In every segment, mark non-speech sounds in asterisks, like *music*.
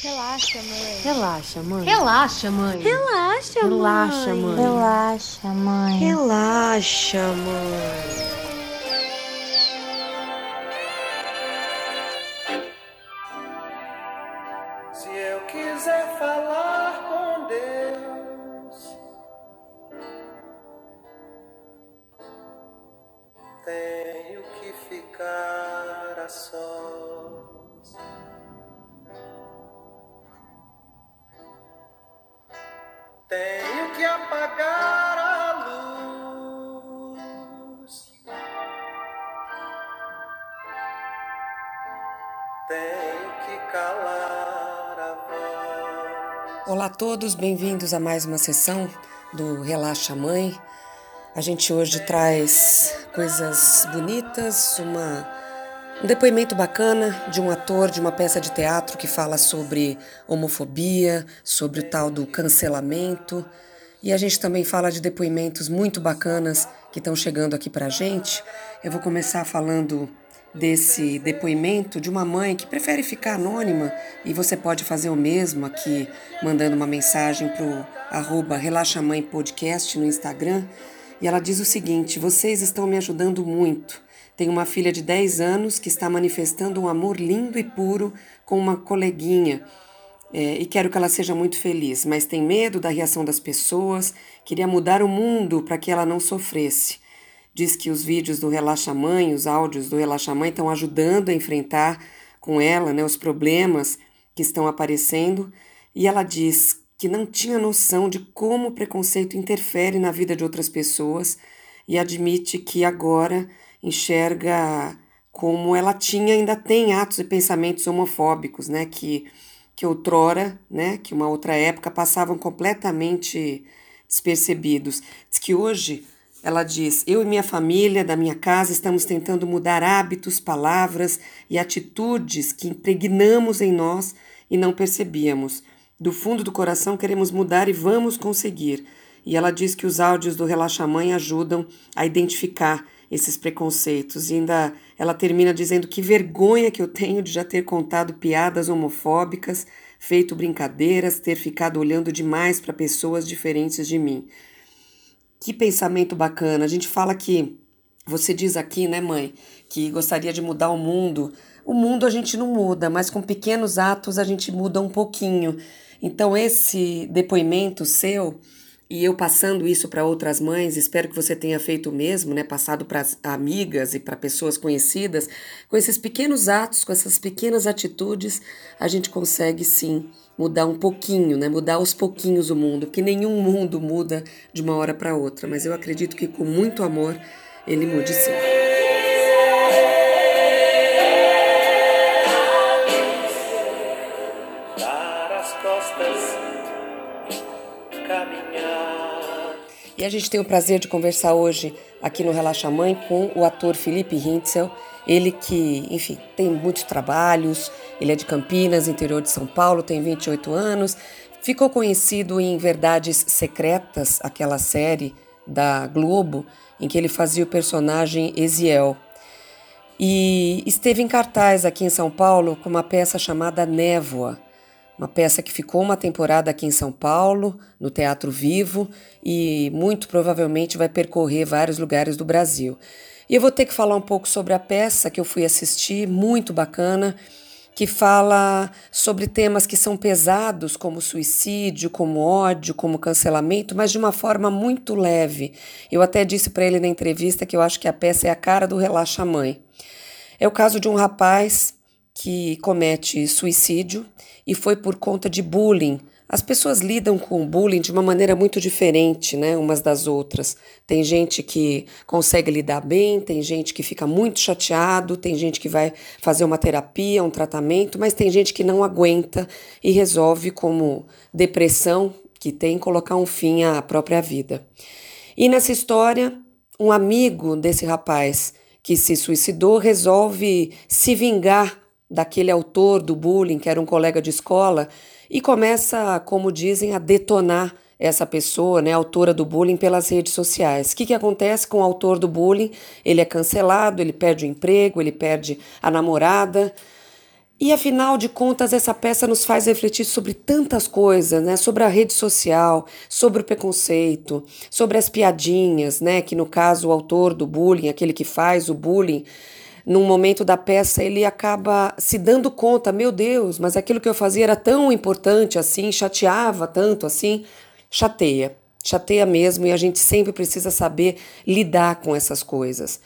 Relaxa, mãe. Relaxa, mãe. Relaxa, mãe. Relaxa, Relaxa, mãe. Relaxa, mãe. Relaxa, mãe. Se Tenho que calar a voz. Olá a todos, bem-vindos a mais uma sessão do Relaxa Mãe. A gente hoje traz coisas bonitas, uma, um depoimento bacana de um ator de uma peça de teatro que fala sobre homofobia, sobre o tal do cancelamento. E a gente também fala de depoimentos muito bacanas que estão chegando aqui pra gente. Eu vou começar falando desse depoimento de uma mãe que prefere ficar anônima e você pode fazer o mesmo aqui, mandando uma mensagem pro arroba Relaxa Mãe Podcast no Instagram. E ela diz o seguinte: vocês estão me ajudando muito. Tenho uma filha de 10 anos que está manifestando um amor lindo e puro com uma coleguinha. é, e quero que ela seja muito feliz, mas tem medo da reação das pessoas, queria mudar o mundo para que ela não sofresse. Diz que os vídeos do Relaxa Mãe, os áudios do Relaxa Mãe estão ajudando a enfrentar com ela né, os problemas que estão aparecendo. E ela diz que não tinha noção de como o preconceito interfere na vida de outras pessoas e admite que agora enxerga como ela tinha, ainda tem atos e pensamentos homofóbicos, né, que, que outrora, né, que uma outra época passavam completamente despercebidos. Diz que hoje ela diz: Eu e minha família da minha casa estamos tentando mudar hábitos, palavras e atitudes que impregnamos em nós e não percebíamos. Do fundo do coração queremos mudar e vamos conseguir. E ela diz que os áudios do Relaxa Mãe ajudam a identificar esses preconceitos. E ainda ela termina dizendo que vergonha que eu tenho de já ter contado piadas homofóbicas, feito brincadeiras, ter ficado olhando demais para pessoas diferentes de mim. Que pensamento bacana. A gente fala que você diz aqui, né, mãe, que gostaria de mudar o mundo. O mundo a gente não muda, mas com pequenos atos a gente muda um pouquinho. Então, esse depoimento seu e eu passando isso para outras mães, espero que você tenha feito o mesmo, né? Passado para amigas e para pessoas conhecidas, com esses pequenos atos, com essas pequenas atitudes, a gente consegue sim mudar um pouquinho, né? Mudar aos pouquinhos o mundo, porque nenhum mundo muda de uma hora para outra, mas eu acredito que com muito amor ele mude sim. E a gente tem o prazer de conversar hoje aqui no Relaxa Mãe com o ator Felipe Hintzel. Ele que, enfim, tem muitos trabalhos, ele é de Campinas, interior de São Paulo, tem 28 anos, ficou conhecido em Verdades Secretas, aquela série da Globo, em que ele fazia o personagem Eziel. E esteve em cartaz aqui em São Paulo com uma peça chamada Névoa, uma peça que ficou uma temporada aqui em São Paulo, no Teatro Vivo, e muito provavelmente vai percorrer vários lugares do Brasil. E eu vou ter que falar um pouco sobre a peça que eu fui assistir, muito bacana, que fala sobre temas que são pesados, como suicídio, como ódio, como cancelamento, mas de uma forma muito leve. Eu até disse para ele na entrevista que eu acho que a peça é a cara do Relaxa Mãe. É o caso de um rapaz que comete suicídio e foi por conta de bullying. As pessoas lidam com o bullying de uma maneira muito diferente, né, umas das outras. Tem gente que consegue lidar bem, tem gente que fica muito chateado, tem gente que vai fazer uma terapia, um tratamento, mas tem gente que não aguenta e resolve como depressão que tem colocar um fim à própria vida. E nessa história, um amigo desse rapaz que se suicidou resolve se vingar daquele autor do bullying, que era um colega de escola, e começa, como dizem, a detonar essa pessoa, né, autora do bullying, pelas redes sociais. O que, que acontece com o autor do bullying? Ele é cancelado, ele perde o emprego, ele perde a namorada. E afinal de contas, essa peça nos faz refletir sobre tantas coisas, né? Sobre a rede social, sobre o preconceito, sobre as piadinhas, né? Que no caso o autor do bullying, aquele que faz o bullying, num momento da peça ele acaba se dando conta, meu Deus, mas aquilo que eu fazia era tão importante assim, chateava tanto assim, chateia, chateia mesmo e a gente sempre precisa saber lidar com essas coisas.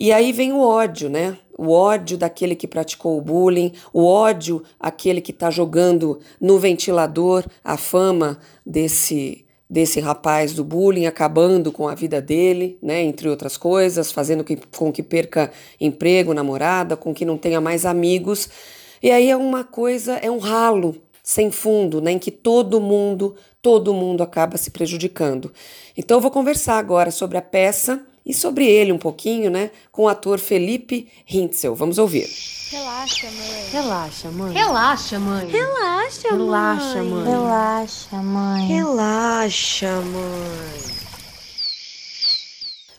E aí vem o ódio, né? O ódio daquele que praticou o bullying, o ódio aquele que está jogando no ventilador a fama desse desse rapaz do bullying, acabando com a vida dele, né, entre outras coisas, fazendo que, com que perca emprego, namorada, com que não tenha mais amigos. E aí é uma coisa, é um ralo sem fundo, né, em que todo mundo, todo mundo acaba se prejudicando. Então eu vou conversar agora sobre a peça e sobre ele um pouquinho, né, com o ator Felipe Hintzel. Vamos ouvir. Relaxa, mãe. Relaxa, mãe. Relaxa, mãe. Relaxa, Relaxa, mãe. Relaxa, mãe. Relaxa, mãe.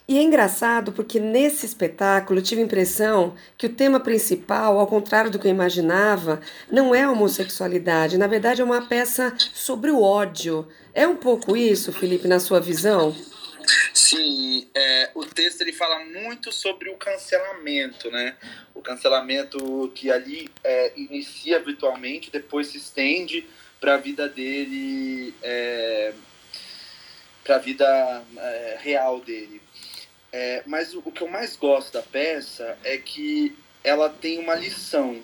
E é engraçado porque nesse espetáculo eu tive a impressão que o tema principal, ao contrário do que eu imaginava, não é a homossexualidade. Na verdade, é uma peça sobre o ódio. É um pouco isso, Felipe, na sua visão? Sim, é, o texto ele fala muito sobre o cancelamento, né? O cancelamento que ali é, inicia virtualmente, depois se estende para a vida dele, é, para a vida é, real dele. É, mas o, o que eu mais gosto da peça é que ela tem uma lição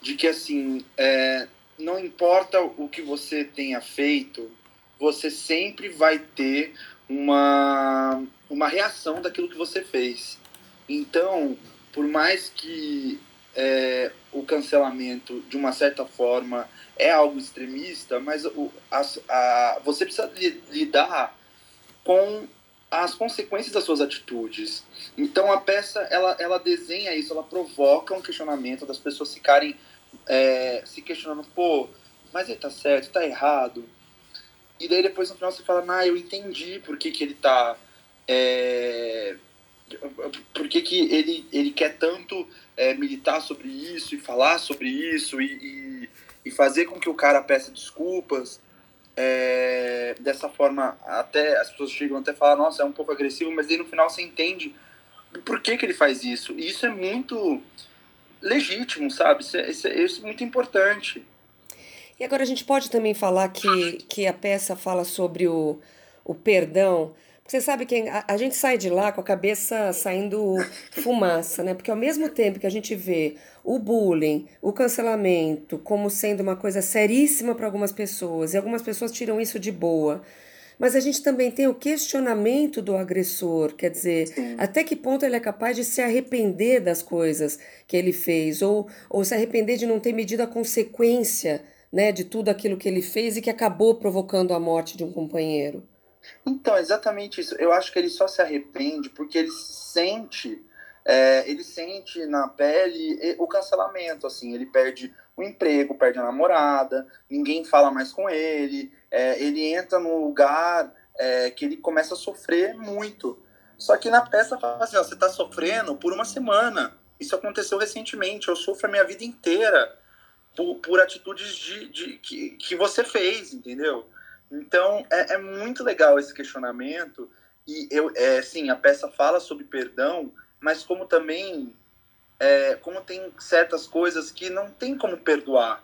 de que assim é, não importa o que você tenha feito, você sempre vai ter uma, uma reação daquilo que você fez. Então, por mais que é, o cancelamento, de uma certa forma, é algo extremista, mas o, a, a, você precisa lidar com as consequências das suas atitudes. Então a peça ela, ela desenha isso, ela provoca um questionamento das pessoas ficarem é, se questionando, pô, mas ele tá certo, tá errado. E daí depois no final você fala, ah, eu entendi por que, que ele tá. É, por que, que ele, ele quer tanto é, militar sobre isso e falar sobre isso e, e, e, fazer com que o cara peça desculpas. É, dessa forma, até as pessoas chegam até a falar, nossa, é um pouco agressivo, mas daí no final você entende por que, que ele faz isso. E isso é muito legítimo, sabe? Isso é, isso é, isso é muito importante. E agora a gente pode também falar que, que a peça fala sobre o, o perdão. Você sabe que a, a, gente sai de lá com a cabeça saindo fumaça, né? Porque ao mesmo tempo que a gente vê o bullying, o cancelamento como sendo uma coisa seríssima para algumas pessoas, e algumas pessoas tiram isso de boa. Mas a gente também tem o questionamento do agressor, quer dizer, Sim. até que ponto ele é capaz de se arrepender das coisas que ele fez, ou, ou se arrepender de não ter medido a consequência né, de tudo aquilo que ele fez e que acabou provocando a morte de um companheiro. Então, exatamente isso. Eu acho que ele só se arrepende porque ele sente, é, ele sente na pele o cancelamento, assim, ele perde o emprego, perde a namorada, ninguém fala mais com ele, é, ele entra num lugar é, que ele começa a sofrer muito. Só que na peça fala assim, ó, você está sofrendo por uma semana. Isso aconteceu recentemente, eu sofro a minha vida inteira por, por atitudes de, de, que, que você fez, entendeu? Então, é, é muito legal esse questionamento. E, eu, é, sim, a peça fala sobre perdão, mas como também, é, como tem certas coisas que não tem como perdoar.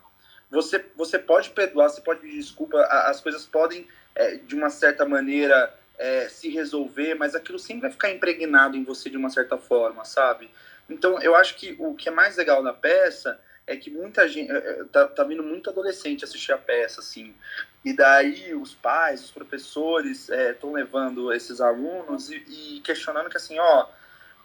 Você, você pode perdoar, você pode pedir desculpa, as coisas podem, é, de uma certa maneira, é, se resolver, mas aquilo sempre vai ficar impregnado em você de uma certa forma, sabe? Então, eu acho que o que é mais legal na peça é que muita gente é, é, tá, tá vindo muito adolescente assistir a peça assim. E daí os pais os professores estão é, levando esses alunos e, e, questionando que assim ó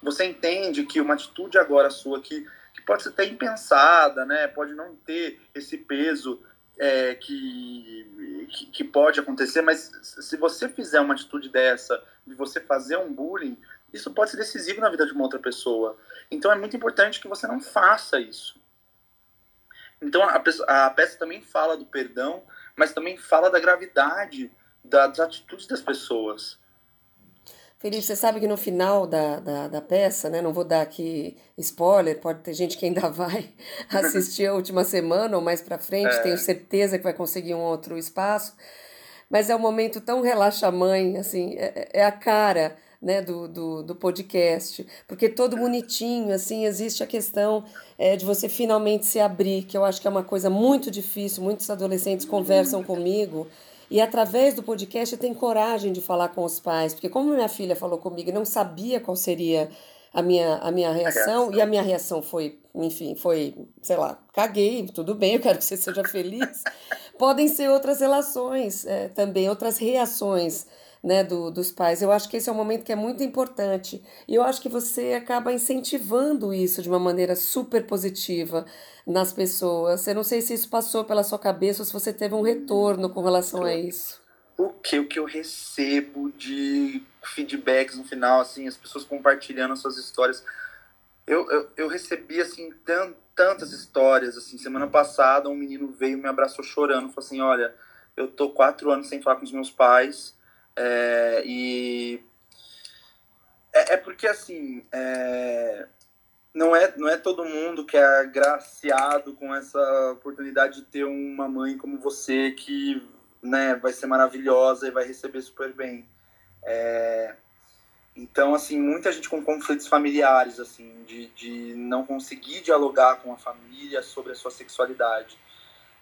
você entende que uma atitude agora sua que, que pode ser até impensada né? Pode não ter esse peso é, que, que, que pode acontecer mas se você fizer uma atitude dessa de você fazer um bullying isso pode ser decisivo na vida de uma outra pessoa. Então é muito importante que você não faça isso então a, a peça também fala do perdão, mas também fala da gravidade das atitudes das pessoas. Felipe, você sabe que no final da, da, da, peça, né? Não vou dar aqui spoiler, pode ter gente que ainda *laughs* vai assistir a última semana ou mais para frente, é. tenho certeza que vai conseguir um outro espaço. Mas é um momento tão relaxa-mãe, assim, é, é a cara né, do, do, do, podcast, porque todo bonitinho, assim, existe a questão é, de você finalmente se abrir, que eu acho que é uma coisa muito difícil, muitos adolescentes conversam comigo, e através do podcast tem coragem de falar com os pais, porque como minha filha falou comigo não sabia qual seria a minha, a minha reação, e a minha reação foi, enfim, foi, sei lá, caguei, tudo bem, eu quero que você seja feliz. Podem ser outras relações é, também, outras reações né, do, dos pais. Eu acho que esse é um momento que é muito importante. E eu acho que você acaba incentivando isso de uma maneira super positiva nas pessoas. Eu não sei se isso passou pela sua cabeça ou se você teve um retorno com relação a isso. O que, o que eu recebo de feedbacks no final, assim, as pessoas compartilhando as suas histórias. Eu, eu, eu recebi, assim, tant, tantas histórias, assim, semana passada um menino veio me abraçou chorando, falou assim, olha, eu tô quatro anos sem falar com os meus pais, é, e é, é, porque assim é, não é não é todo mundo que é agraciado com essa oportunidade de ter uma mãe como você que né vai ser maravilhosa e vai receber super bem. É, então assim muita gente com conflitos familiares assim de, de não conseguir dialogar com a família sobre a sua sexualidade.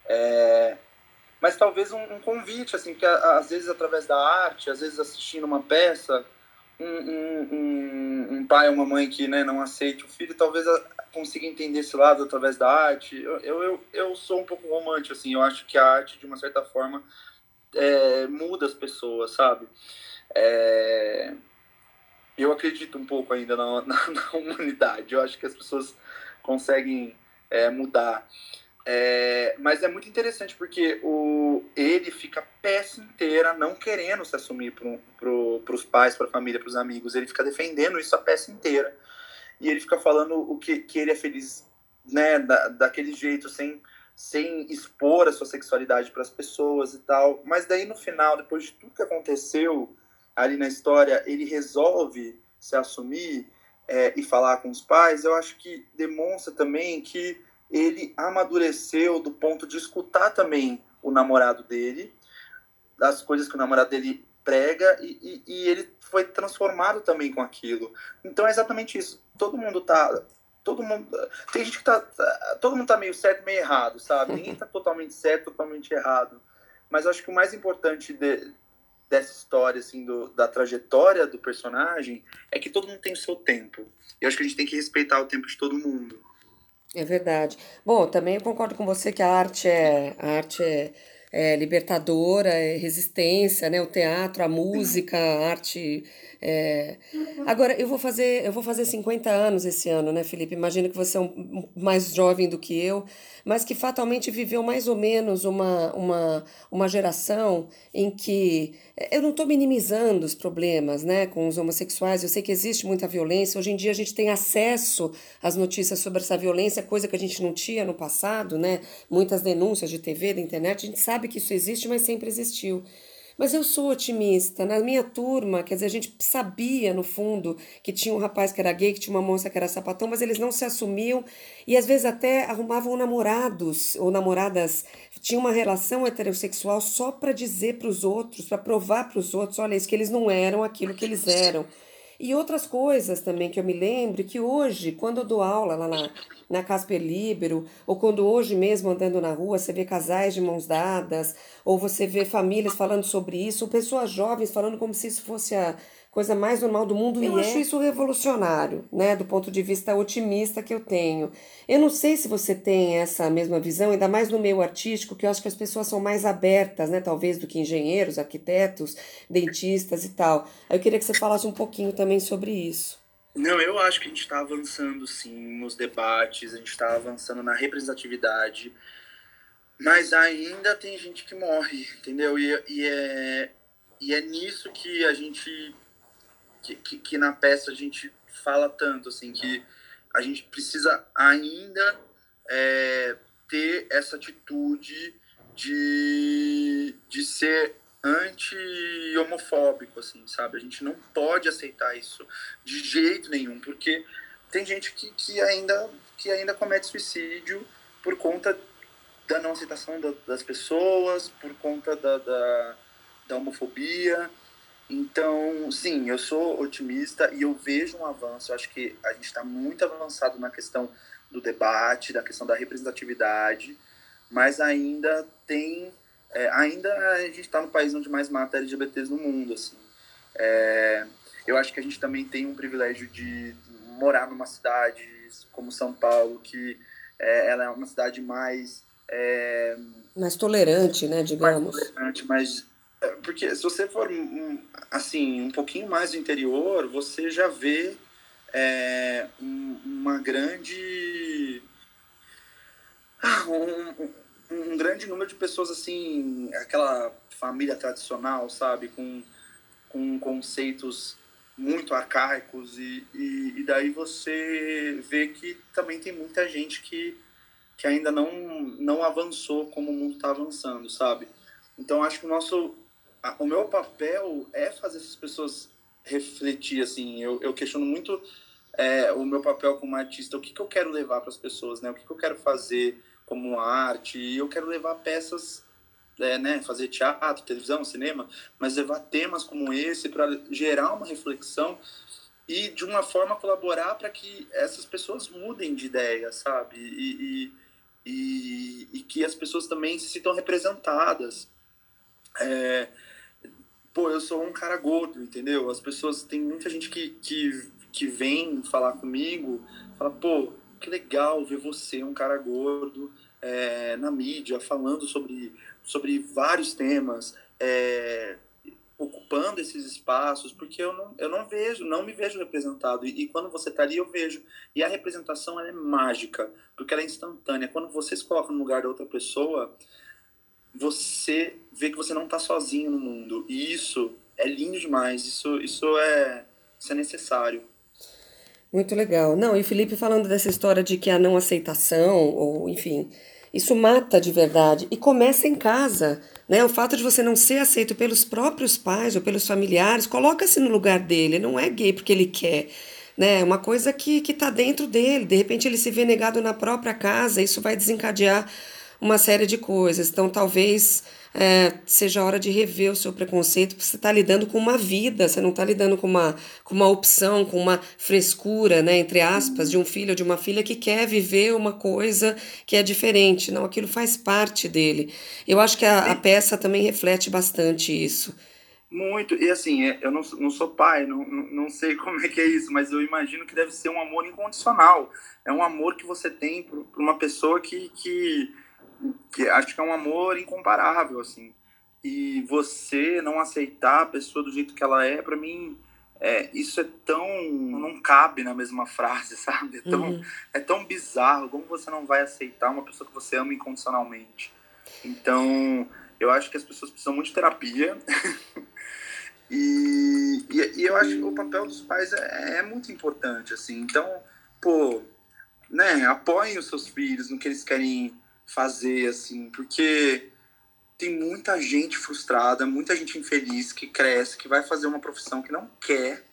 É, mas talvez um, um convite, assim, que às vezes através da arte, às vezes assistindo uma peça, um, um, um pai ou uma mãe que né, não aceite o filho, talvez consiga entender esse lado através da arte. Eu, eu, eu sou um pouco romântico, assim, eu acho que a arte, de uma certa forma, é, muda as pessoas, sabe? É, eu acredito um pouco ainda na, *laughs* na, na, humanidade, eu acho que as pessoas conseguem é, mudar. É, mas é muito interessante porque o, ele fica a peça inteira não querendo se assumir para pro, os pais, para a família, para os amigos. Ele fica defendendo isso a peça inteira. E ele fica falando o que, que ele é feliz né, da, daquele jeito, sem, sem expor a sua sexualidade para as pessoas e tal. Mas daí no final, depois de tudo que aconteceu ali na história, ele resolve se assumir é, e falar com os pais. Eu acho que demonstra também que ele amadureceu do ponto de escutar também o namorado dele, das coisas que o namorado dele prega, e, e, e ele foi transformado também com aquilo. Então é exatamente isso. Todo mundo tá. Todo mundo. Tem gente que tá. Todo mundo tá meio certo, meio errado, sabe? Ninguém tá *laughs* totalmente certo, totalmente errado. Mas eu acho que o mais importante de, dessa história, assim, do, da trajetória do personagem, é que todo mundo tem o seu tempo. Eu acho que a gente tem que respeitar o tempo de todo mundo. É verdade. Bom, também eu concordo com você que a arte é, a arte é, é libertadora, é resistência, né? O teatro, a música, a arte é... Agora, eu vou fazer, eu vou fazer 50 anos esse ano, né, Felipe? Imagino que você é um, mais jovem do que eu, mas que fatalmente viveu mais ou menos uma, uma, uma geração em que eu não estou minimizando os problemas, né, com os homossexuais. Eu sei que existe muita violência. Hoje em dia a gente tem acesso às notícias sobre essa violência, coisa que a gente não tinha no passado, né? Muitas denúncias de TV, da internet. A gente sabe que isso existe, mas sempre existiu. Mas eu sou otimista. Na minha turma, quer dizer, a gente sabia no fundo que tinha um rapaz que era gay, que tinha uma moça que era sapatão, mas eles não se assumiam e às vezes até arrumavam namorados ou namoradas, tinham uma relação heterossexual só para dizer para os outros, para provar para os outros, olha, isso que eles não eram aquilo que eles eram. E outras coisas também que eu me lembro que hoje, quando eu dou aula lá na, na Casper Libero, ou quando hoje mesmo andando na rua você vê casais de mãos dadas, ou você vê famílias falando sobre isso, ou pessoas jovens falando como se isso fosse a coisa mais normal do mundo. Eu e acho é. isso revolucionário, né, do ponto de vista otimista que eu tenho. Eu não sei se você tem essa mesma visão, ainda mais no meio artístico, que eu acho que as pessoas são mais abertas, né, talvez do que engenheiros, arquitetos, dentistas e tal. Eu queria que você falasse um pouquinho também sobre isso. Não, eu acho que a gente está avançando sim nos debates, a gente está avançando na representatividade, mas ainda tem gente que morre, entendeu? E, e, é, e é nisso que a gente que, que, que, na peça a gente fala tanto, assim, que a gente precisa ainda é, ter essa atitude de, de ser anti-homofóbico, assim, sabe? A gente não pode aceitar isso de jeito nenhum, porque tem gente que, que, ainda, que ainda comete suicídio por conta da não aceitação da, das pessoas, por conta da, da, da homofobia. Então, sim, eu sou otimista e eu vejo um avanço. Eu acho que a gente está muito avançado na questão do debate, da questão da representatividade, mas ainda tem. É, ainda a gente está no país onde mais mata LGBTs no mundo. Assim. É, eu acho que a gente também tem um privilégio de morar numa cidade como São Paulo, que é, ela é uma cidade mais. É, mais tolerante, né, digamos. Mais tolerante, mais porque se você for assim um pouquinho mais do interior, você já vê é, um, uma grande ah, um, um, grande número de pessoas assim, aquela família tradicional, sabe, com, com conceitos muito arcaicos e, e, e daí você vê que também tem muita gente que, que ainda não, não avançou como o mundo está avançando, sabe? Então acho que o nosso o meu papel é fazer essas pessoas refletir, assim, eu, eu questiono muito é, o meu papel como artista, o que, que eu quero levar para as pessoas, né, o que, que eu quero fazer como arte, e eu quero levar peças, é, né, fazer teatro, televisão, cinema, mas levar temas como esse para gerar uma reflexão e de uma forma colaborar para que essas pessoas mudem de ideia, sabe, e, e, e, e que as pessoas também se sintam representadas, é, pô, eu sou um cara gordo, entendeu? As pessoas, tem muita gente que, que, que vem falar comigo, fala, pô, que legal ver você, um cara gordo, é, na mídia, falando sobre, sobre vários temas, é, ocupando esses espaços, porque eu não, eu não vejo, não me vejo representado. E, e quando você está ali, eu vejo. E a representação é mágica, porque ela é instantânea. Quando você se coloca no lugar da outra pessoa, você vê que você não está sozinho no mundo. E isso é lindo demais, isso, isso, é, isso é necessário. Muito legal. Não, e o Felipe falando dessa história de que a não aceitação, ou enfim, isso mata de verdade. E começa em casa. Né? O fato de você não ser aceito pelos próprios pais ou pelos familiares, coloca-se no lugar dele. Não é gay porque ele quer. Né? É uma coisa que está dentro dele. De repente ele se vê negado na própria casa, isso vai desencadear uma série de coisas. Então, talvez é, seja hora de rever o seu preconceito, porque você está lidando com uma vida, você não está lidando com uma, com uma opção, com uma frescura, né, entre aspas, de um filho ou de uma filha que quer viver uma coisa que é diferente. Não, aquilo faz parte dele. Eu acho que a, a peça também reflete bastante isso. Muito, e assim, é, eu não, não sou pai, não, não sei *laughs* como é que é isso, mas eu imagino que deve ser um amor incondicional. É um amor que você tem por uma pessoa que, que que acho que é um amor incomparável, assim. E você não aceitar a pessoa do jeito que ela é, para mim, é, isso é tão. não cabe na mesma frase, *laughs* sabe? É tão, uhum. é tão bizarro. Como você não vai aceitar uma pessoa que você ama incondicionalmente? Então, eu acho que as pessoas precisam muito de terapia. *laughs* e, e, e, eu acho que o papel dos pais é, é muito importante, assim. Então, pô, né, apoiem os seus filhos no que eles querem fazer, assim, porque tem muita gente frustrada, muita gente infeliz que cresce, que vai fazer uma profissão que não quer,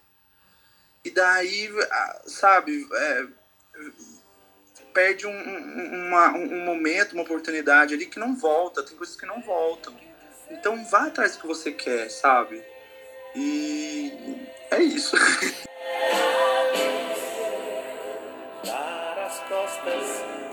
e daí, sabe, é, perde um, uma, um momento, uma oportunidade ali que não volta, tem coisas que não voltam. Então vá atrás do que você quer, sabe? E é isso. *laughs* As costas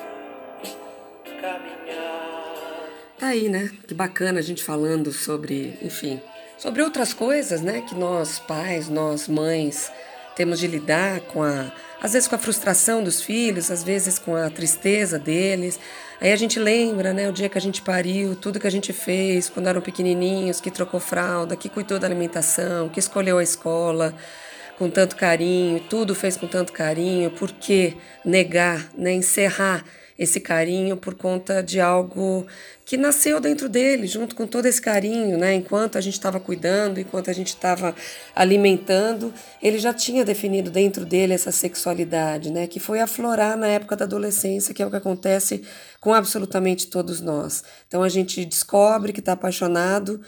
Tá aí, né? Que bacana a gente falando sobre, enfim, sobre outras coisas, né? Que nós pais, nós mães temos de lidar com a, às vezes com a frustração dos filhos, às vezes com a tristeza deles. Aí a gente lembra, né, o dia que a gente pariu, tudo que a gente fez quando eram pequenininhos, que trocou fralda, que cuidou da alimentação, que escolheu a escola com tanto carinho, tudo fez com tanto carinho. Por que negar, né, encerrar esse carinho por conta de algo que nasceu dentro dele, junto com todo esse carinho, né? Enquanto a gente estava cuidando, enquanto a gente estava alimentando, ele já tinha definido dentro dele essa sexualidade, né? Que foi aflorar na época da adolescência, que é o que acontece com absolutamente todos nós. Então a gente descobre que está apaixonado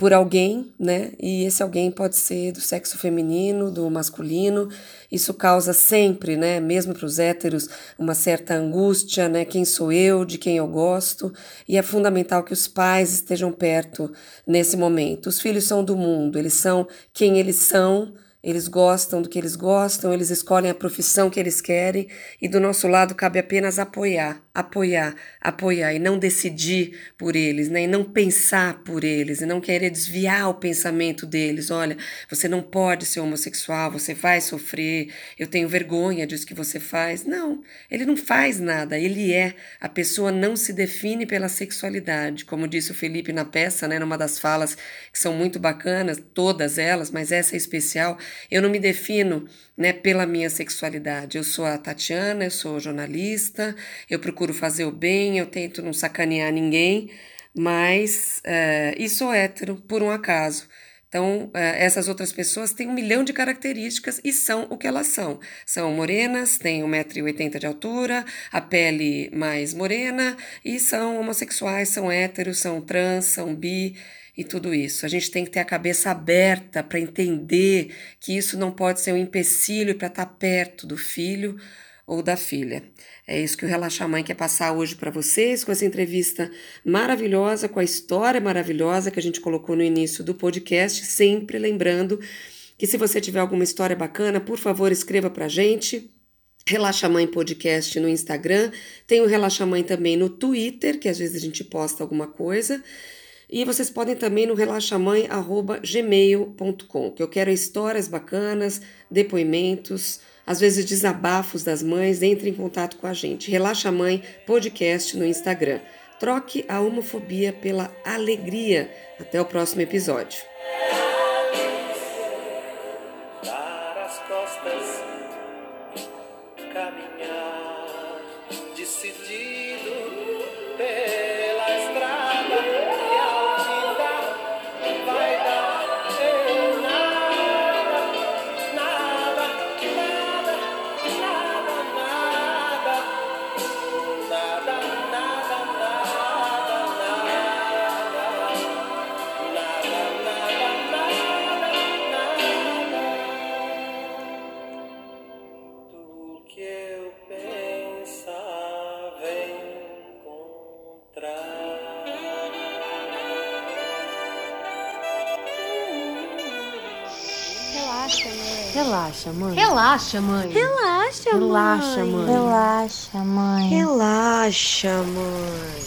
por alguém, né? E esse alguém pode ser do sexo feminino, do masculino. Isso causa sempre, né, mesmo para os héteros, uma certa angústia, né? Quem sou eu, de quem eu gosto? E é fundamental que os pais estejam perto nesse momento. Os filhos são do mundo, eles são quem eles são eles gostam do que eles gostam, eles escolhem a profissão que eles querem e do nosso lado cabe apenas apoiar, apoiar, apoiar e não decidir por eles, né? E não pensar por eles, e não querer desviar o pensamento deles. Olha, você não pode ser homossexual, você vai sofrer, eu tenho vergonha disso que você faz. Não, ele não faz nada, ele é. A pessoa não se define pela sexualidade, como disse o Felipe na peça, né? Numa das falas que são muito bacanas, todas elas, mas essa é especial eu não me defino né, pela minha sexualidade. Eu sou a Tatiana, eu sou jornalista, eu procuro fazer o bem, eu tento não sacanear ninguém, mas é, e sou hétero por um acaso. Então, é, essas outras pessoas têm um milhão de características e são o que elas são. São morenas, têm 1,80m de altura, a pele mais morena e são homossexuais, são héteros, são trans, são bi e tudo isso. A gente tem que ter a cabeça aberta para entender que isso não pode ser um empecilho para estar tá perto do filho ou da filha. É isso que o Relaxa Mãe quer passar hoje para vocês, com essa entrevista maravilhosa, com a história maravilhosa que a gente colocou no início do podcast, sempre lembrando que se você tiver alguma história bacana, por favor, escreva para a gente. Relaxa Mãe Podcast no Instagram, tem o Relaxa Mãe também no Twitter, que às vezes a gente posta alguma coisa. E vocês podem também no relaxamãe@gmail.com, que eu quero histórias bacanas, depoimentos, às vezes desabafos das mães, entre em contato com a gente. Relaxa Mãe Podcast no Instagram. Troque a homofobia pela alegria. Até o próximo episódio. Mãe. Relaxa, mãe. Relaxa, mãe. Relaxa, Relaxa, mãe. Relaxa, mãe. Relaxa, mãe.